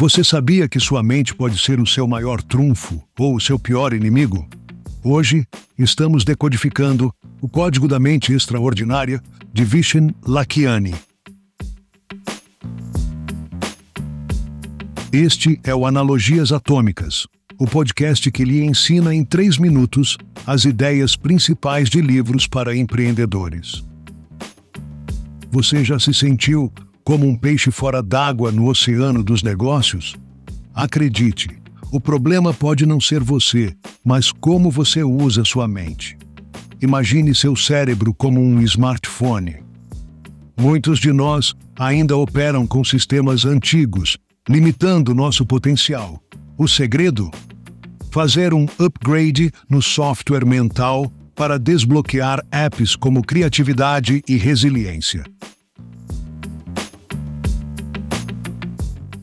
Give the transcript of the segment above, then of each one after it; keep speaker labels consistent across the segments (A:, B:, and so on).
A: Você sabia que sua mente pode ser o seu maior trunfo ou o seu pior inimigo? Hoje, estamos decodificando o Código da Mente Extraordinária de Vishen Lakhiani. Este é o Analogias Atômicas, o podcast que lhe ensina em três minutos as ideias principais de livros para empreendedores. Você já se sentiu como um peixe fora d'água no oceano dos negócios? Acredite, o problema pode não ser você, mas como você usa sua mente. Imagine seu cérebro como um smartphone. Muitos de nós ainda operam com sistemas antigos, limitando nosso potencial. O segredo? Fazer um upgrade no software mental para desbloquear apps como criatividade e resiliência.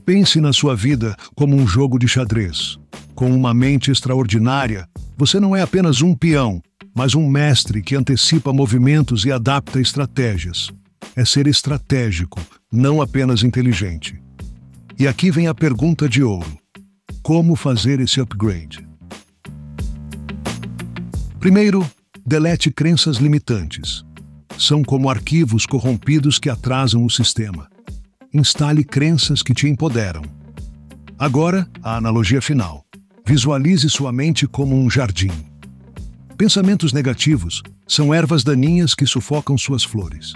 A: Pense na sua vida como um jogo de xadrez. Com uma mente extraordinária, você não é apenas um peão, mas um mestre que antecipa movimentos e adapta estratégias. É ser estratégico, não apenas inteligente. E aqui vem a pergunta de ouro: como fazer esse upgrade? Primeiro, delete crenças limitantes. São como arquivos corrompidos que atrasam o sistema instale crenças que te empoderam. Agora, a analogia final. Visualize sua mente como um jardim. Pensamentos negativos são ervas daninhas que sufocam suas flores.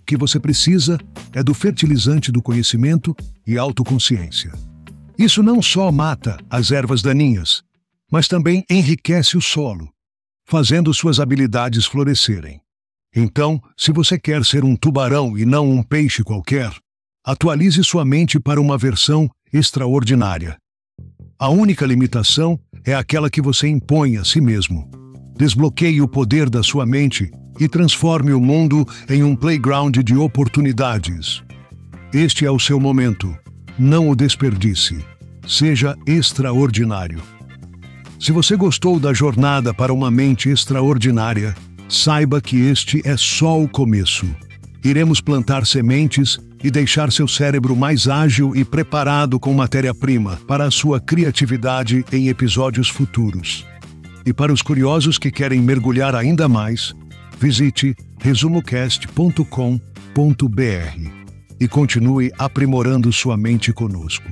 A: O que você precisa é do fertilizante do conhecimento e autoconsciência. Isso não só mata as ervas daninhas, mas também enriquece o solo, fazendo suas habilidades florescerem. Então, se você quer ser um tubarão e não um peixe qualquer, Atualize sua mente para uma versão extraordinária. A única limitação é aquela que você impõe a si mesmo. Desbloqueie o poder da sua mente e transforme o mundo em um playground de oportunidades. Este é o seu momento. Não o desperdice. Seja extraordinário. Se você gostou da jornada para uma mente extraordinária, saiba que este é só o começo. Iremos plantar sementes e deixar seu cérebro mais ágil e preparado com matéria-prima para a sua criatividade em episódios futuros. E para os curiosos que querem mergulhar ainda mais, visite resumocast.com.br e continue aprimorando sua mente conosco.